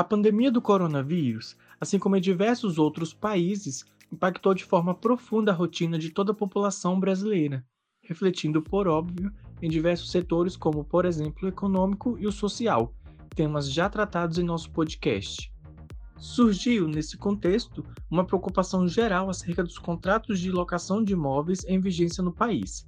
A pandemia do coronavírus, assim como em diversos outros países, impactou de forma profunda a rotina de toda a população brasileira, refletindo, por óbvio, em diversos setores, como, por exemplo, o econômico e o social, temas já tratados em nosso podcast. Surgiu, nesse contexto, uma preocupação geral acerca dos contratos de locação de imóveis em vigência no país.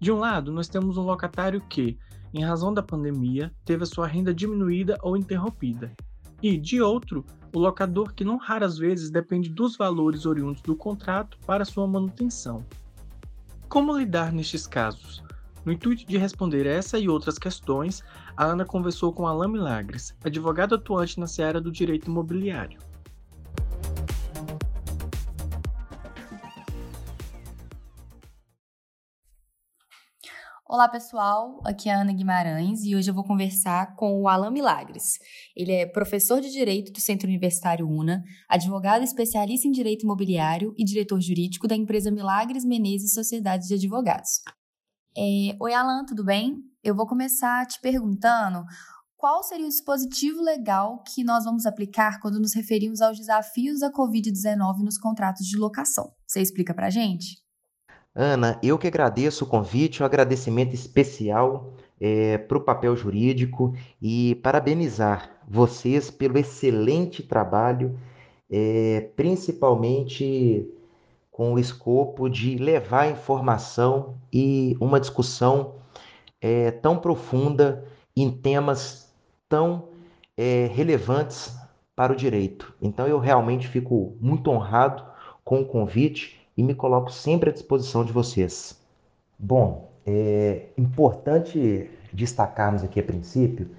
De um lado, nós temos um locatário que, em razão da pandemia, teve a sua renda diminuída ou interrompida, e, de outro, o locador que não raras vezes depende dos valores oriundos do contrato para sua manutenção. Como lidar nestes casos? No intuito de responder essa e outras questões, a Ana conversou com Alain Milagres, advogado atuante na seara do direito imobiliário. Olá pessoal, aqui é a Ana Guimarães e hoje eu vou conversar com o Alan Milagres. Ele é professor de Direito do Centro Universitário UNA, advogado especialista em Direito Imobiliário e diretor jurídico da empresa Milagres Menezes Sociedades de Advogados. É... Oi Alan, tudo bem? Eu vou começar te perguntando qual seria o dispositivo legal que nós vamos aplicar quando nos referimos aos desafios da Covid-19 nos contratos de locação. Você explica pra gente? Ana, eu que agradeço o convite, um agradecimento especial é, para o papel jurídico e parabenizar vocês pelo excelente trabalho, é, principalmente com o escopo de levar informação e uma discussão é, tão profunda em temas tão relevantes para o direito. Então, eu realmente fico muito honrado com o convite e me coloco sempre à disposição de vocês. Bom, é importante destacarmos aqui a princípio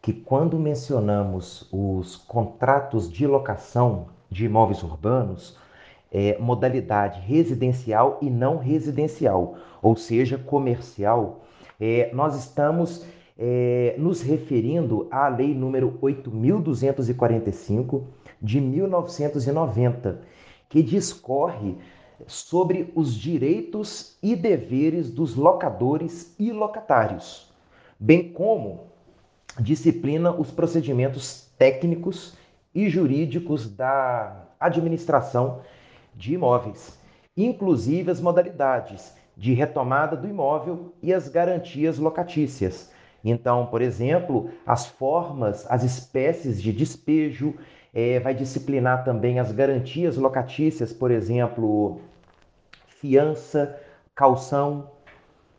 que quando mencionamos os contratos de locação de imóveis urbanos, é, modalidade residencial e não residencial, ou seja, comercial, é, nós estamos é, nos referindo à Lei número 8.245 de 1990, que discorre sobre os direitos e deveres dos locadores e locatários, bem como disciplina os procedimentos técnicos e jurídicos da administração de imóveis, inclusive as modalidades de retomada do imóvel e as garantias locatícias. Então, por exemplo, as formas, as espécies de despejo, é, vai disciplinar também as garantias locatícias, por exemplo, fiança, calção,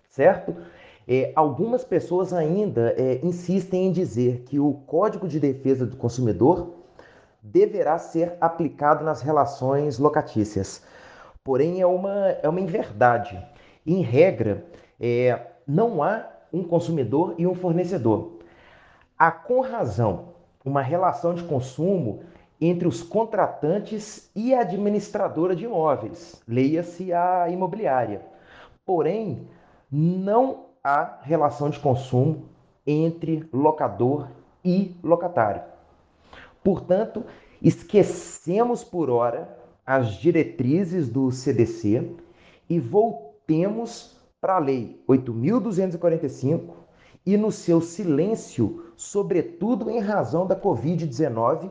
certo? É, algumas pessoas ainda é, insistem em dizer que o Código de Defesa do Consumidor deverá ser aplicado nas relações locatícias. Porém, é uma, é uma inverdade. Em regra, é, não há um consumidor e um fornecedor. Há, com razão, uma relação de consumo entre os contratantes e a administradora de imóveis, leia-se a imobiliária. Porém, não há relação de consumo entre locador e locatário. Portanto, esquecemos por hora as diretrizes do CDC e voltemos para a Lei 8.245 e no seu silêncio, sobretudo em razão da Covid-19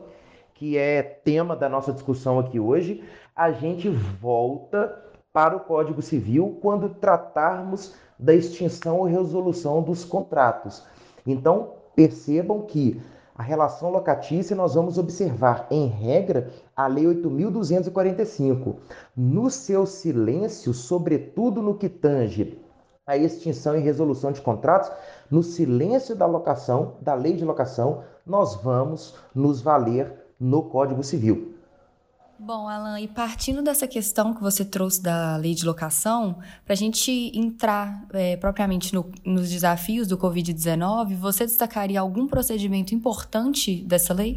que é tema da nossa discussão aqui hoje, a gente volta para o Código Civil quando tratarmos da extinção ou resolução dos contratos. Então, percebam que a relação locatícia nós vamos observar, em regra, a Lei 8.245. No seu silêncio, sobretudo no que tange a extinção e resolução de contratos, no silêncio da locação, da lei de locação, nós vamos nos valer no Código Civil. Bom, Alan, e partindo dessa questão que você trouxe da lei de locação, para a gente entrar é, propriamente no, nos desafios do Covid-19, você destacaria algum procedimento importante dessa lei?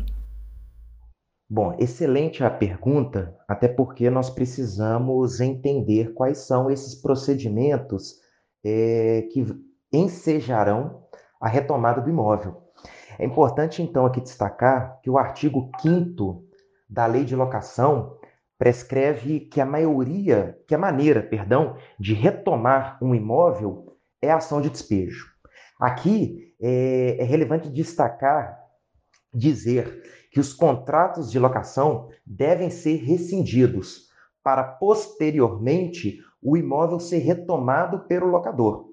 Bom, excelente a pergunta, até porque nós precisamos entender quais são esses procedimentos é, que ensejarão a retomada do imóvel. É importante, então, aqui destacar que o artigo 5 da Lei de Locação prescreve que a maioria, que a maneira, perdão, de retomar um imóvel é a ação de despejo. Aqui é, é relevante destacar dizer que os contratos de locação devem ser rescindidos para posteriormente o imóvel ser retomado pelo locador.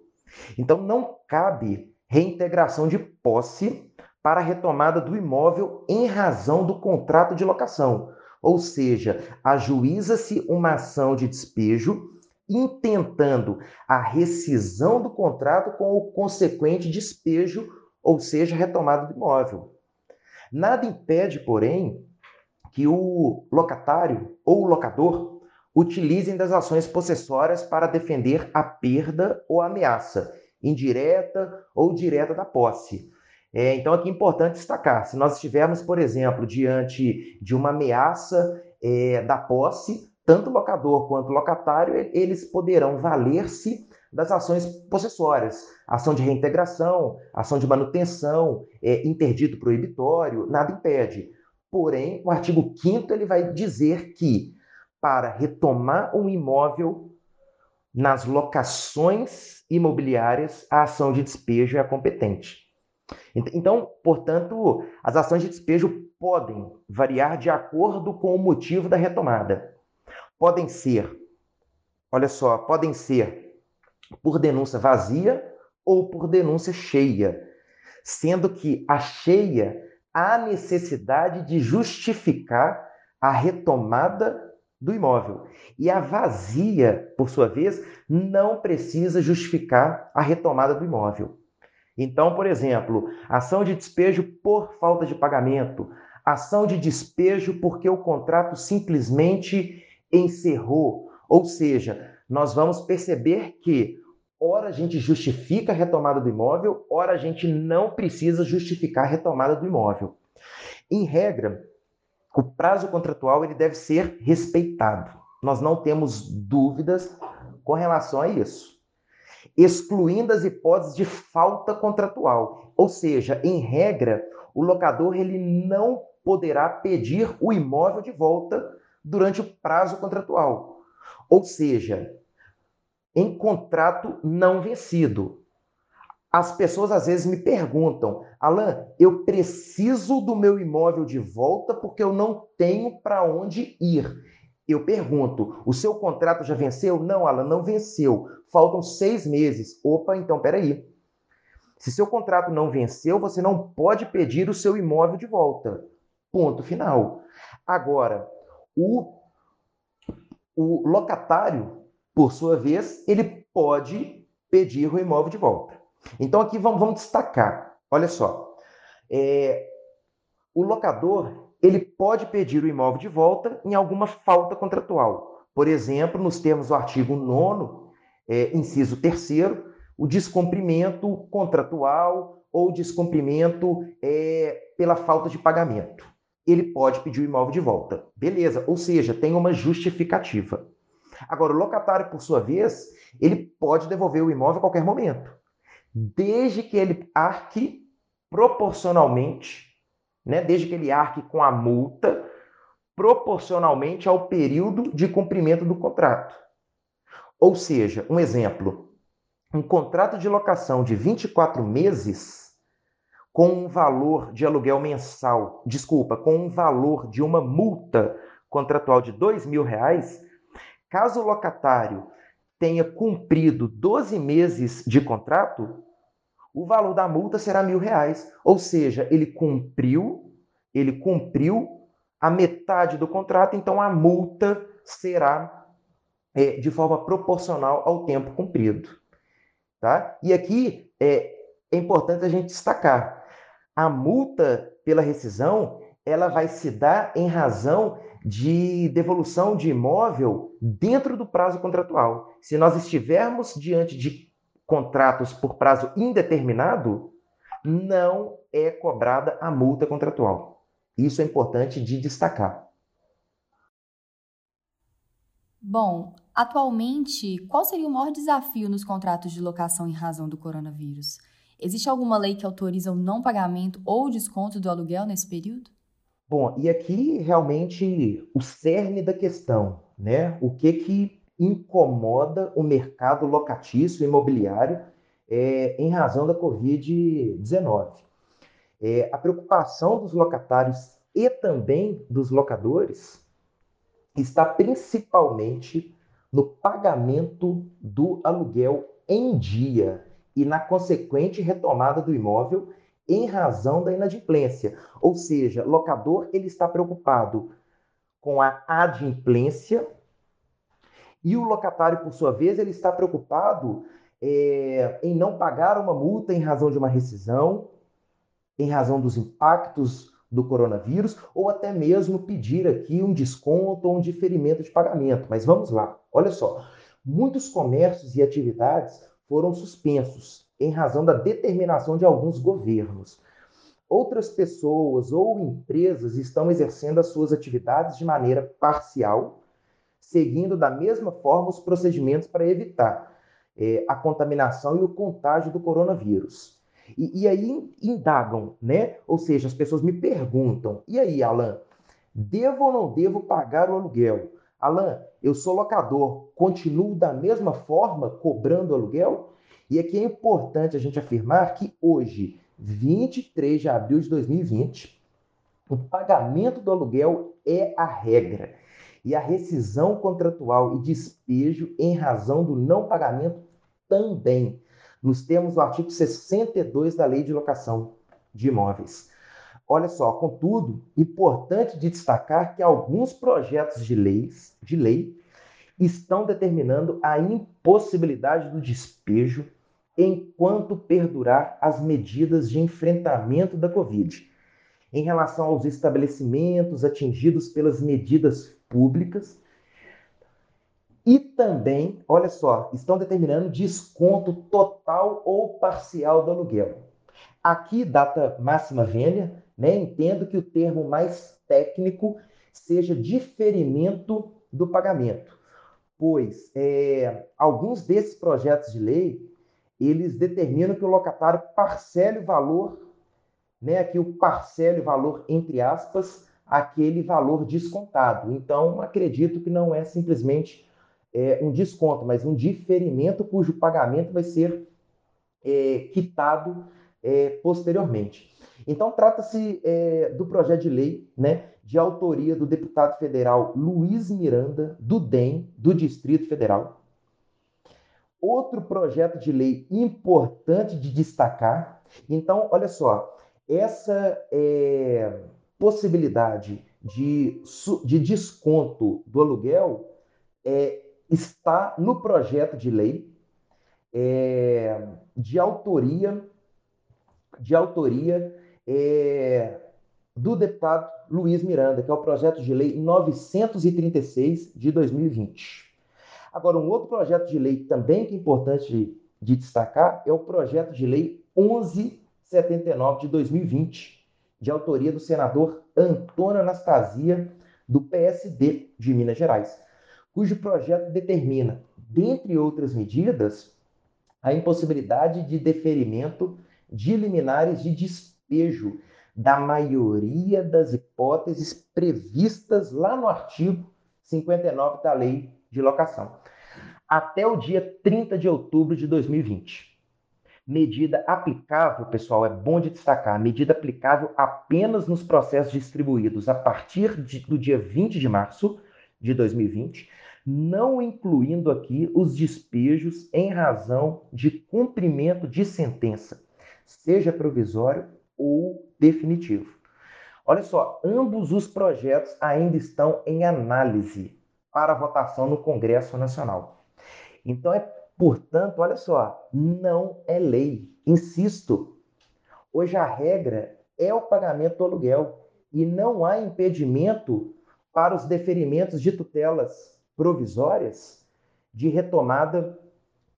Então não cabe reintegração de posse para a retomada do imóvel em razão do contrato de locação. Ou seja, ajuiza-se uma ação de despejo intentando a rescisão do contrato com o consequente despejo, ou seja, retomada do imóvel. Nada impede, porém, que o locatário ou o locador utilizem das ações possessórias para defender a perda ou ameaça, indireta ou direta da posse. É, então, aqui é importante destacar: se nós estivermos, por exemplo, diante de uma ameaça é, da posse, tanto locador quanto locatário eles poderão valer-se das ações possessórias, ação de reintegração, ação de manutenção, é, interdito proibitório, nada impede. Porém, o artigo 5 ele vai dizer que para retomar um imóvel nas locações imobiliárias, a ação de despejo é competente. Então, portanto, as ações de despejo podem variar de acordo com o motivo da retomada. Podem ser, olha só, podem ser por denúncia vazia ou por denúncia cheia, sendo que a cheia há necessidade de justificar a retomada do imóvel. E a vazia, por sua vez, não precisa justificar a retomada do imóvel. Então, por exemplo, ação de despejo por falta de pagamento, ação de despejo porque o contrato simplesmente encerrou. Ou seja, nós vamos perceber que ora a gente justifica a retomada do imóvel, ora a gente não precisa justificar a retomada do imóvel. Em regra, o prazo contratual ele deve ser respeitado. Nós não temos dúvidas com relação a isso. Excluindo as hipóteses de falta contratual, ou seja, em regra, o locador ele não poderá pedir o imóvel de volta durante o prazo contratual. Ou seja, em contrato não vencido. As pessoas às vezes me perguntam, Alan, eu preciso do meu imóvel de volta porque eu não tenho para onde ir. Eu pergunto, o seu contrato já venceu? Não, Alan, não venceu. Faltam seis meses. Opa, então peraí. Se seu contrato não venceu, você não pode pedir o seu imóvel de volta. Ponto final. Agora, o, o locatário, por sua vez, ele pode pedir o imóvel de volta. Então aqui vamos, vamos destacar. Olha só, é, o locador ele pode pedir o imóvel de volta em alguma falta contratual. Por exemplo, nos termos do artigo 9 é, inciso 3 o descumprimento contratual ou descumprimento é, pela falta de pagamento. Ele pode pedir o imóvel de volta. Beleza, ou seja, tem uma justificativa. Agora, o locatário, por sua vez, ele pode devolver o imóvel a qualquer momento desde que ele arque proporcionalmente, né, desde que ele arque com a multa proporcionalmente ao período de cumprimento do contrato. Ou seja, um exemplo, um contrato de locação de 24 meses com um valor de aluguel mensal, desculpa, com um valor de uma multa contratual de dois mil reais, caso o locatário tenha cumprido 12 meses de contrato, o valor da multa será mil reais. Ou seja, ele cumpriu, ele cumpriu a metade do contrato, então a multa será é, de forma proporcional ao tempo cumprido. Tá? E aqui é, é importante a gente destacar: a multa pela rescisão ela vai se dar em razão de devolução de imóvel dentro do prazo contratual. Se nós estivermos diante de contratos por prazo indeterminado, não é cobrada a multa contratual. Isso é importante de destacar. Bom, atualmente, qual seria o maior desafio nos contratos de locação em razão do coronavírus? Existe alguma lei que autoriza o não pagamento ou desconto do aluguel nesse período? Bom, e aqui realmente o cerne da questão, né? O que que incomoda o mercado locatício imobiliário é, em razão da Covid-19? É, a preocupação dos locatários e também dos locadores está principalmente no pagamento do aluguel em dia e na consequente retomada do imóvel em razão da inadimplência. Ou seja, locador ele está preocupado com a adimplência e o locatário, por sua vez, ele está preocupado é, em não pagar uma multa em razão de uma rescisão, em razão dos impactos do coronavírus, ou até mesmo pedir aqui um desconto ou um diferimento de pagamento. Mas vamos lá, olha só. Muitos comércios e atividades foram suspensos em razão da determinação de alguns governos. Outras pessoas ou empresas estão exercendo as suas atividades de maneira parcial, seguindo da mesma forma os procedimentos para evitar é, a contaminação e o contágio do coronavírus. E, e, aí indagam, né? Ou seja, as pessoas me perguntam: e aí, Alan, devo ou não devo pagar o aluguel? Alan, eu sou locador, continuo da mesma forma cobrando aluguel? E aqui é importante a gente afirmar que hoje, 23 de abril de 2020, o pagamento do aluguel é a regra. E a rescisão contratual e despejo em razão do não pagamento também. Nos termos do artigo 62 da Lei de Locação de Imóveis. Olha só, contudo, importante de destacar que alguns projetos de leis, de lei estão determinando a impossibilidade do despejo enquanto perdurar as medidas de enfrentamento da Covid. Em relação aos estabelecimentos atingidos pelas medidas públicas, e também, olha só, estão determinando desconto total ou parcial do aluguel. Aqui, data máxima vênia, né, entendo que o termo mais técnico seja diferimento do pagamento, pois é, alguns desses projetos de lei eles determinam que o locatário parcele o valor, né, aqui o parcele o valor entre aspas, aquele valor descontado. Então, acredito que não é simplesmente é, um desconto, mas um diferimento cujo pagamento vai ser é, quitado é, posteriormente. Então, trata-se é, do projeto de lei né, de autoria do deputado federal Luiz Miranda, do DEM, do Distrito Federal, outro projeto de lei importante de destacar. Então, olha só, essa é, possibilidade de, de desconto do aluguel é, está no projeto de lei é, de autoria de autoria é, do deputado Luiz Miranda, que é o projeto de lei 936 de 2020. Agora, um outro projeto de lei também que é importante de, de destacar é o projeto de lei 1179 de 2020, de autoria do senador Antônio Anastasia, do PSD de Minas Gerais, cujo projeto determina, dentre outras medidas, a impossibilidade de deferimento de liminares de despejo da maioria das hipóteses previstas lá no artigo 59 da Lei de Locação até o dia 30 de outubro de 2020. Medida aplicável, pessoal, é bom de destacar, medida aplicável apenas nos processos distribuídos a partir de, do dia 20 de março de 2020, não incluindo aqui os despejos em razão de cumprimento de sentença, seja provisório ou definitivo. Olha só, ambos os projetos ainda estão em análise para votação no Congresso Nacional. Então, é, portanto, olha só, não é lei. Insisto, hoje a regra é o pagamento do aluguel e não há impedimento para os deferimentos de tutelas provisórias de retomada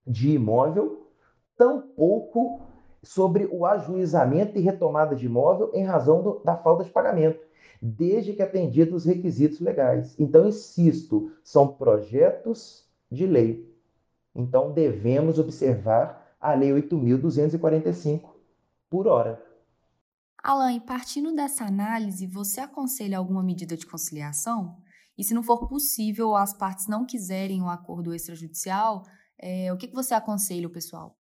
de imóvel, tampouco sobre o ajuizamento e retomada de imóvel em razão do, da falta de pagamento, desde que atendidos os requisitos legais. Então, insisto, são projetos de lei então, devemos observar a Lei 8.245 por hora. Alan, partindo dessa análise, você aconselha alguma medida de conciliação? E se não for possível ou as partes não quiserem um acordo extrajudicial, é, o que, que você aconselha o pessoal?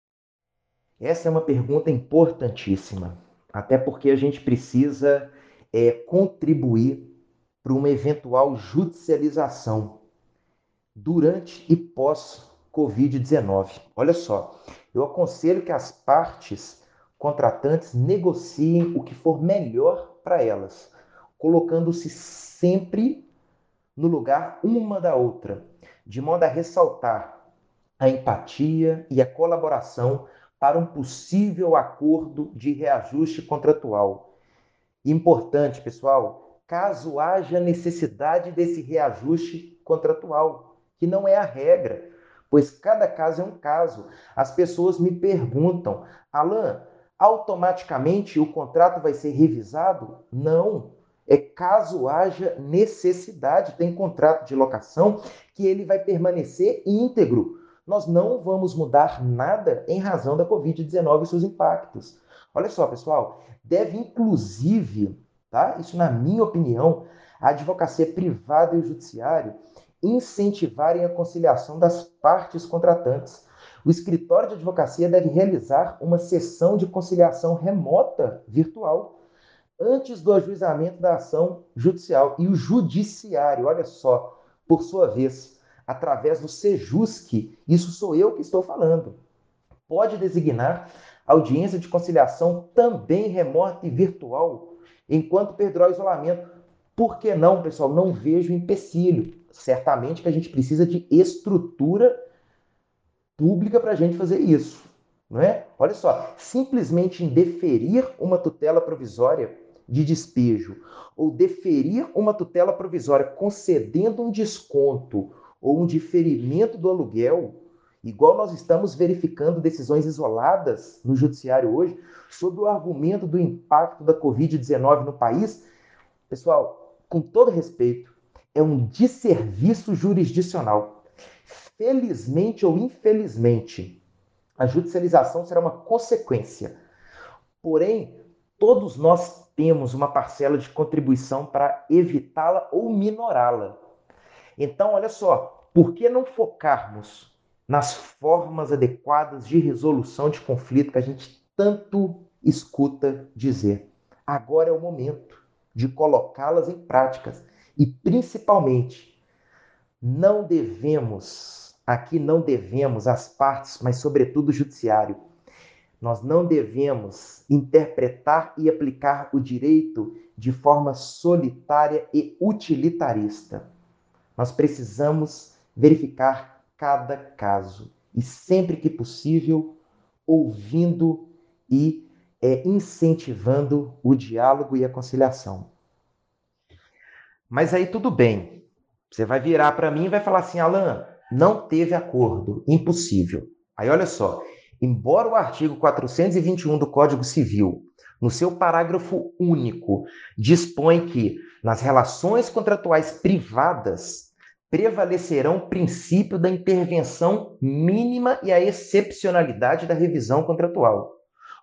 Essa é uma pergunta importantíssima. até porque a gente precisa é, contribuir para uma eventual judicialização durante e pós Covid-19. Olha só, eu aconselho que as partes contratantes negociem o que for melhor para elas, colocando-se sempre no lugar uma da outra, de modo a ressaltar a empatia e a colaboração para um possível acordo de reajuste contratual. Importante, pessoal, caso haja necessidade desse reajuste contratual, que não é a regra, pois cada caso é um caso. As pessoas me perguntam, Alan, automaticamente o contrato vai ser revisado? Não. É caso haja necessidade, tem contrato de locação que ele vai permanecer íntegro. Nós não vamos mudar nada em razão da Covid-19 e seus impactos. Olha só, pessoal, deve inclusive, tá? Isso na minha opinião, a advocacia privada e o judiciário incentivarem a conciliação das partes contratantes. O escritório de advocacia deve realizar uma sessão de conciliação remota virtual antes do ajuizamento da ação judicial. E o judiciário, olha só, por sua vez, através do SEJUSC, isso sou eu que estou falando, pode designar audiência de conciliação também remota e virtual, enquanto perdurar o isolamento. Por que não, pessoal? Não vejo empecilho. Certamente que a gente precisa de estrutura pública para a gente fazer isso. Não é? Olha só, simplesmente indeferir uma tutela provisória de despejo ou deferir uma tutela provisória concedendo um desconto ou um diferimento do aluguel, igual nós estamos verificando decisões isoladas no judiciário hoje, sob o argumento do impacto da Covid-19 no país, pessoal, com todo respeito, é um desserviço jurisdicional. Felizmente ou infelizmente, a judicialização será uma consequência. Porém, todos nós temos uma parcela de contribuição para evitá-la ou minorá-la. Então, olha só, por que não focarmos nas formas adequadas de resolução de conflito que a gente tanto escuta dizer? Agora é o momento de colocá-las em práticas. E, principalmente, não devemos, aqui não devemos as partes, mas sobretudo o judiciário, nós não devemos interpretar e aplicar o direito de forma solitária e utilitarista. Nós precisamos verificar cada caso. E, sempre que possível, ouvindo e é, incentivando o diálogo e a conciliação. Mas aí tudo bem. Você vai virar para mim e vai falar assim, Alan, não teve acordo, impossível. Aí olha só, Embora o artigo 421 do Código Civil, no seu parágrafo único, dispõe que nas relações contratuais privadas prevalecerão o princípio da intervenção mínima e a excepcionalidade da revisão contratual.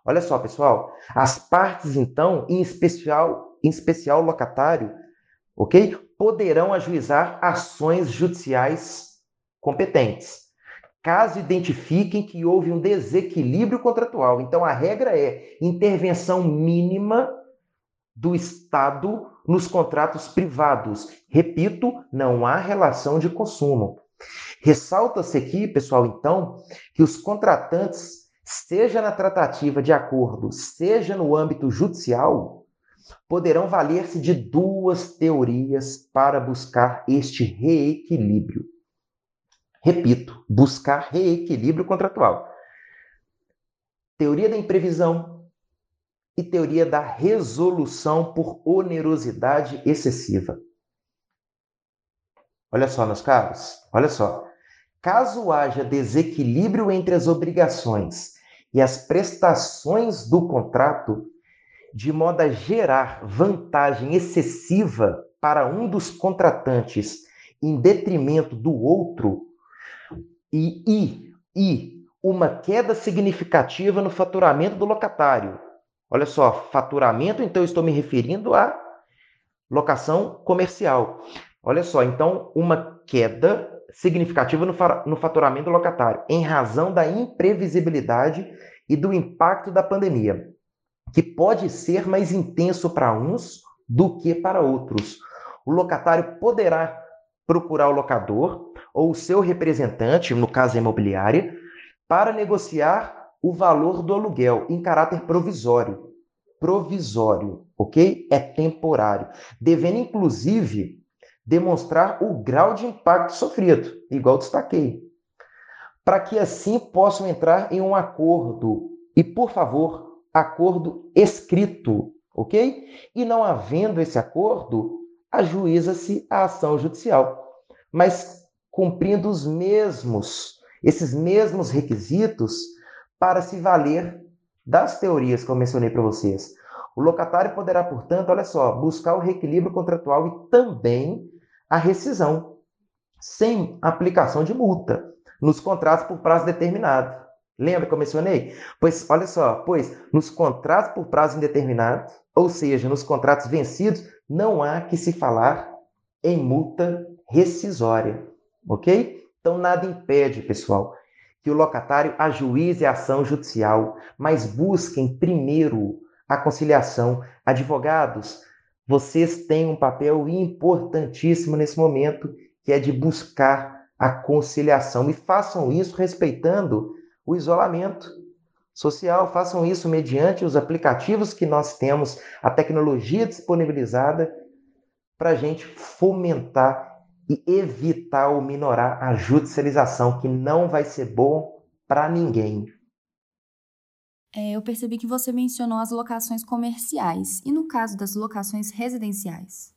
Olha só, pessoal, as partes então, em especial, em especial locatário, OK? Poderão ajuizar ações judiciais competentes caso identifiquem que houve um desequilíbrio contratual. Então, a regra é intervenção mínima do Estado nos contratos privados. Repito, não há relação de consumo. Ressalta-se aqui, pessoal, então, que os contratantes, seja na tratativa de acordo, seja no âmbito judicial, poderão valer-se de duas teorias para buscar este reequilíbrio. Repito, buscar reequilíbrio contratual. Teoria da imprevisão e teoria da resolução por onerosidade excessiva. Olha só, meus caros, olha só. Caso haja desequilíbrio entre as obrigações e as prestações do contrato, de modo a gerar vantagem excessiva para um dos contratantes em detrimento do outro, e, e, e uma queda significativa no faturamento do locatário. Olha só, faturamento, então estou me referindo à locação comercial. Olha só, então uma queda significativa no, faturamento do locatário, em razão da imprevisibilidade e do impacto da pandemia. que pode ser mais intenso para uns do que para outros. O locatário poderá procurar o locador ou o seu representante, no caso a imobiliária, para negociar o valor do aluguel em caráter provisório. Provisório, ok? É temporário. Devendo, inclusive, demonstrar o grau de impacto sofrido, igual destaquei. Para que assim possam entrar em um acordo. E, por favor, acordo escrito, ok? E não havendo esse acordo, ajuiza-se a ação judicial. Mas cumprindo os mesmos, esses mesmos requisitos para se valer das teorias que eu mencionei para vocês. O locatário poderá, portanto, olha só, buscar o reequilíbrio contratual e também a rescisão, sem aplicação de multa, nos contratos por prazo determinado. Lembra que eu mencionei? Pois, olha só, pois nos contratos por prazo indeterminado, ou seja, nos contratos vencidos, não há que se falar em multa rescisória, ok? Então, nada impede, pessoal, que o locatário ajuize a ação judicial, mas busquem primeiro a conciliação. Advogados, vocês têm um papel importantíssimo nesse momento, que é de buscar a conciliação. E façam isso respeitando o isolamento social, façam isso mediante os aplicativos que nós temos, a tecnologia disponibilizada para a gente fomentar e evitar ou minorar a judicialização, que não vai ser bom para ninguém. É, eu percebi que você mencionou as locações comerciais. E no caso das locações residenciais?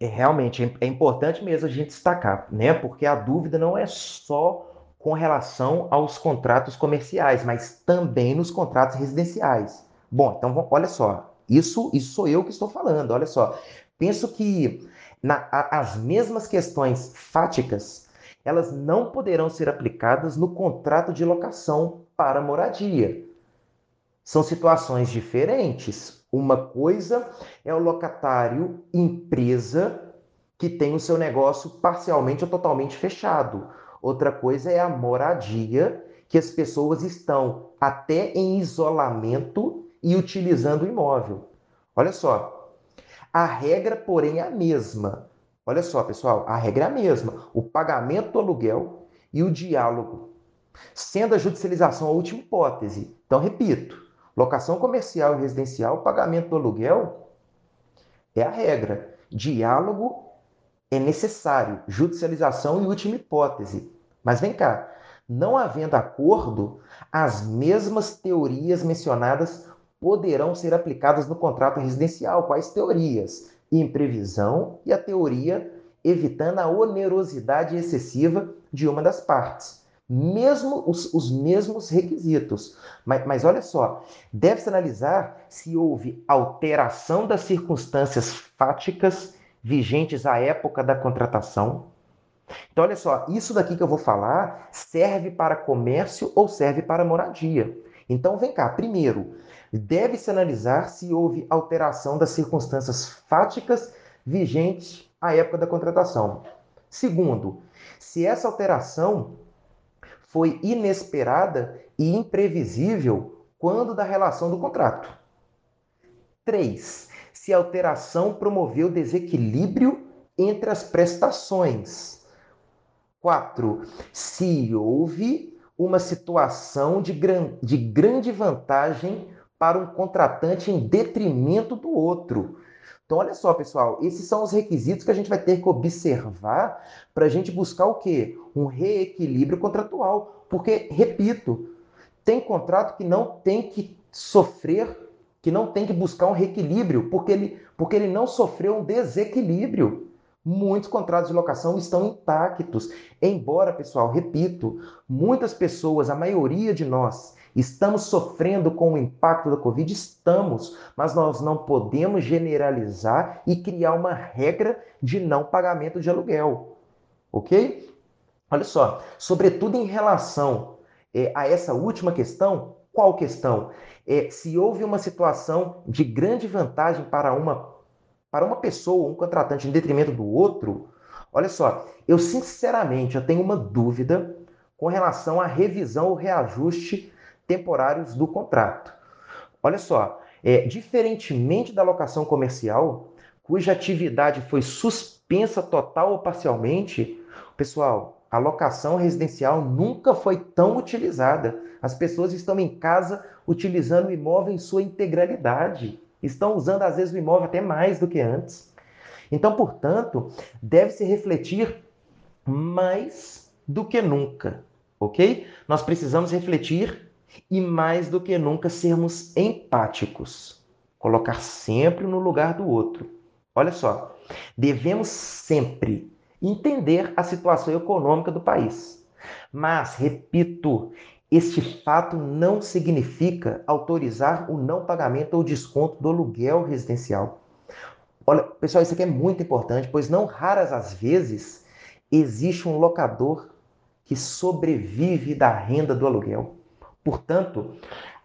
É, realmente, é, é importante mesmo a gente destacar, né? Porque a dúvida não é só com relação aos contratos comerciais, mas também nos contratos residenciais. Bom, então olha só, isso, isso sou eu que estou falando, olha só. Penso que na, as mesmas questões fáticas, elas não poderão ser aplicadas no contrato de locação para moradia. São situações diferentes. Uma coisa é o locatário empresa que tem o seu negócio parcialmente ou totalmente fechado. Outra coisa é a moradia, que as pessoas estão até em isolamento e utilizando o imóvel. Olha só. A regra, porém, é a mesma. Olha só, pessoal, a regra é a mesma. O pagamento do aluguel e o diálogo. Sendo a judicialização a última hipótese. Então, repito, Locação comercial e residencial, pagamento do aluguel é a regra. Diálogo é necessário, judicialização e última hipótese. Mas vem cá, não havendo acordo, as mesmas teorias mencionadas poderão ser aplicadas no contrato residencial. Quais teorias? Imprevisão e a teoria evitando a onerosidade excessiva de uma das partes mesmo os, os mesmos requisitos. Mas, mas olha só, deve-se analisar se houve alteração das circunstâncias fáticas vigentes à época da contratação. Então, olha só, isso daqui que eu vou falar serve para comércio ou serve para moradia. Então, vem cá, primeiro, deve-se analisar se houve alteração das circunstâncias fáticas vigentes à época da contratação. Segundo, se essa alteração foi inesperada e imprevisível quando da relação do contrato. 3. Se a alteração promoveu desequilíbrio entre as prestações. 4. Se houve uma situação de, gran de grande vantagem para um contratante em detrimento do outro. Então, olha só, pessoal, esses são os requisitos que a gente vai ter que observar para a gente buscar o quê? Um reequilíbrio contratual. Porque, repito, tem contrato que não tem que sofrer, que não tem que buscar um reequilíbrio, porque ele, porque ele não sofreu um desequilíbrio. Muitos contratos de locação estão intactos. Embora, pessoal, repito, muitas pessoas, a maioria de nós, Estamos sofrendo com o impacto da Covid? Estamos, mas nós não podemos generalizar e criar uma regra de não pagamento de aluguel. Ok? Olha só, sobretudo em relação é, a essa última questão, qual questão? É, se houve uma situação de grande vantagem para uma, para uma pessoa, um contratante, em detrimento do outro, olha só, eu sinceramente eu tenho uma dúvida com relação à revisão ou reajuste temporários do contrato. Olha só, É, diferentemente da locação comercial, cuja atividade foi suspensa total ou parcialmente, pessoal, a locação residencial nunca foi tão utilizada. As pessoas estão em casa utilizando o imóvel em sua integralidade. Estão usando, às vezes, o imóvel até mais do que antes. Então, portanto, deve-se refletir mais do que nunca, ok? Nós precisamos refletir e mais do que nunca sermos empáticos. Colocar sempre no lugar do outro. Olha só, devemos sempre entender a situação econômica do país. Mas, repito, este fato não significa autorizar o não pagamento ou desconto do aluguel residencial. Olha, pessoal, isso aqui é muito importante, pois não raras as vezes existe um locador que sobrevive da renda do aluguel. Portanto,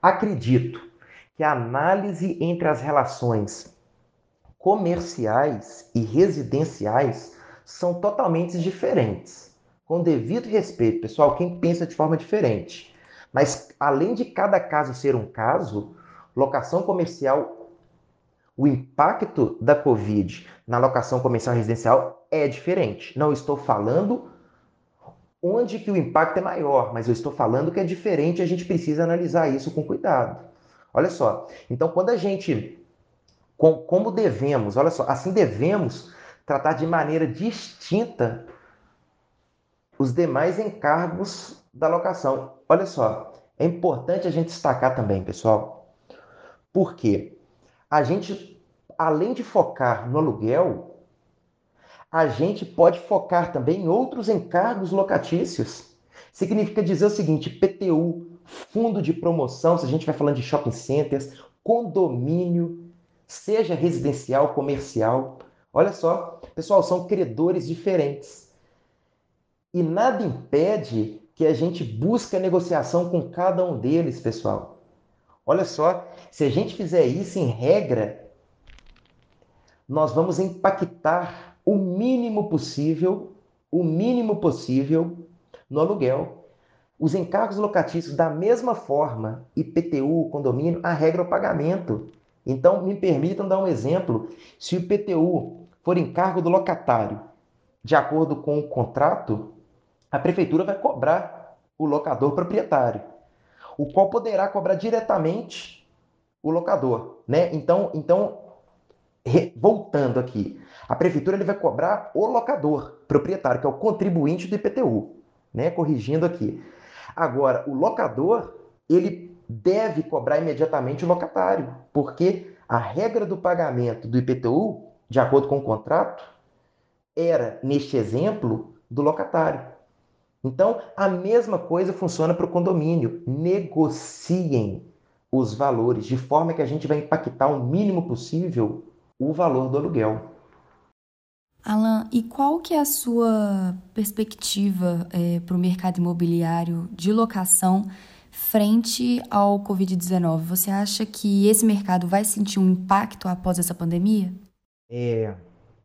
acredito que a análise entre as relações comerciais e residenciais são totalmente diferentes. Com devido respeito, pessoal, quem pensa de forma diferente. Mas além de cada caso ser um caso, locação comercial, o impacto da Covid na locação comercial residencial é diferente. Não estou falando onde que o impacto é maior, mas eu estou falando que é diferente, a gente precisa analisar isso com cuidado. Olha só, então quando a gente, como devemos, olha só, assim devemos tratar de maneira distinta os demais encargos da locação. Olha só, é importante a gente destacar também, pessoal, porque a gente, além de focar no aluguel, a gente pode focar também em outros encargos locatícios. Significa dizer o seguinte: PTU, fundo de promoção, se a gente vai falando de shopping centers, condomínio, seja residencial, comercial. Olha só, pessoal, são credores diferentes. E nada impede que a gente busque a negociação com cada um deles, pessoal. Olha só, se a gente fizer isso em regra, nós vamos impactar o mínimo possível, o mínimo possível no aluguel. Os encargos locatícios, da mesma forma, IPTU, condomínio, a regra é o pagamento. Então, me permitam dar um exemplo. Se o IPTU for encargo do locatário, de acordo com o contrato, a prefeitura vai cobrar o locador proprietário, o qual poderá cobrar diretamente o locador, né? Então, então voltando aqui, a prefeitura ele vai cobrar o locador proprietário, que é o contribuinte do IPTU, né? Corrigindo aqui. Agora, o locador, ele deve cobrar imediatamente o locatário, porque a regra do pagamento do IPTU, de acordo com o contrato, era, neste exemplo, do locatário. Então, a mesma coisa funciona para o condomínio. Negociem os valores de forma que a gente vai impactar o mínimo possível o valor do aluguel. Alan, e qual que é a sua perspectiva é, para o mercado imobiliário de locação frente ao Covid-19? Você acha que esse mercado vai sentir um impacto após essa pandemia? É,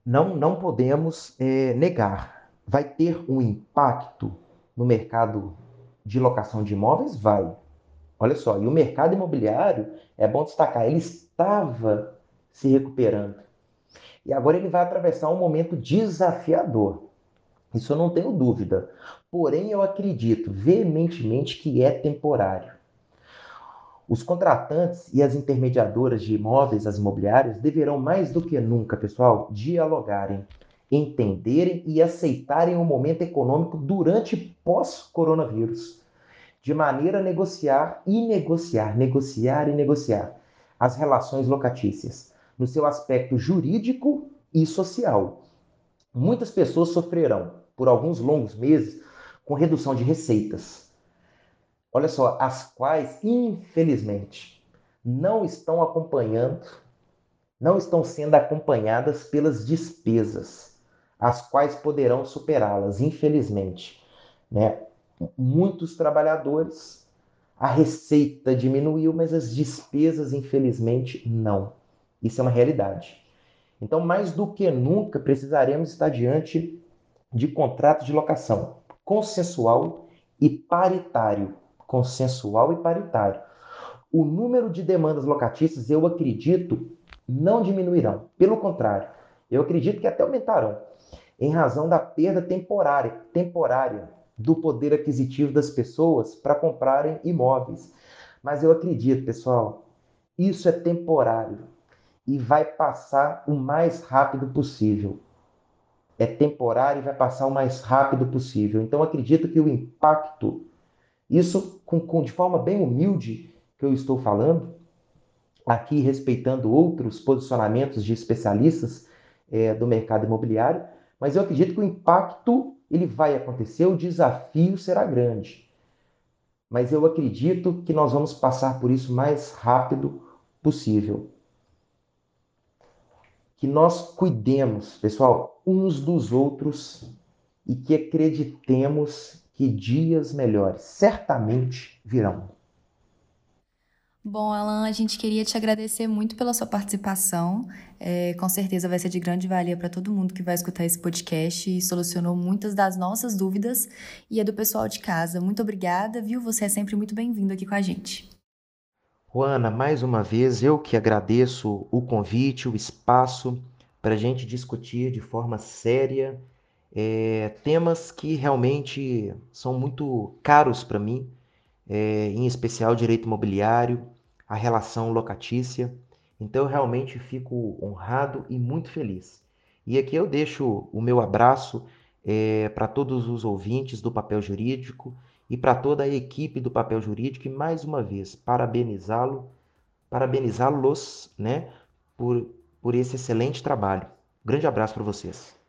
não, não podemos é, negar. Vai ter um impacto no mercado de locação de imóveis? Vai. Olha só, e o mercado imobiliário, é bom destacar, ele estava se recuperando. E agora ele vai atravessar um momento desafiador. Isso eu não tenho dúvida. Porém, eu acredito veementemente que é temporário. Os contratantes e as intermediadoras de imóveis, as imobiliárias, deverão mais do que nunca, pessoal, dialogarem, entenderem e aceitarem o momento econômico durante pós-coronavírus, de maneira a negociar e negociar, negociar e negociar as relações locatícias no seu aspecto jurídico e social. Muitas pessoas sofrerão por alguns longos meses com redução de receitas. Olha só, as quais, infelizmente, não estão acompanhando, não estão sendo acompanhadas pelas despesas, as quais poderão superá-las, infelizmente. Né? Muitos trabalhadores, a receita diminuiu, mas as despesas, infelizmente, não. Isso é uma realidade. Então, mais do que nunca, precisaremos estar diante de contrato de locação consensual e paritário. Consensual e paritário. o número de demandas locatícias, eu acredito, não diminuirão. Pelo contrário, eu acredito que até aumentarão, em razão da perda temporária, temporária do poder aquisitivo das pessoas para comprarem imóveis. Mas eu acredito, pessoal, isso é temporário e vai passar o mais rápido possível. É temporário e vai passar o mais rápido possível. Então acredito que o impacto, isso com, com, de forma bem humilde que eu estou falando, aqui respeitando outros posicionamentos de especialistas é, do mercado imobiliário, mas eu acredito que o impacto ele vai acontecer, o desafio será grande. Mas eu acredito que nós vamos passar por isso mais rápido possível. Que nós cuidemos, pessoal, uns dos outros e que acreditemos que dias melhores certamente virão. Bom, Alan, a gente queria te agradecer muito pela sua participação. É, com certeza vai ser de grande valia para todo mundo que vai escutar esse podcast e solucionou muitas das nossas dúvidas e é do pessoal de casa. Muito obrigada, viu? Você é sempre muito bem-vindo aqui com a gente. Juana, mais uma vez eu que agradeço o convite, o espaço para a gente discutir de forma séria é, temas que realmente são muito caros para mim é, em especial direito imobiliário, a relação locatícia. Então, eu realmente fico honrado e muito feliz. E aqui eu deixo o meu abraço é, para todos os ouvintes do Papel Jurídico e para toda a equipe do Papel Jurídico e mais uma vez parabenizá-lo, parabenizá-los, né, por, por esse excelente trabalho. grande abraço para vocês.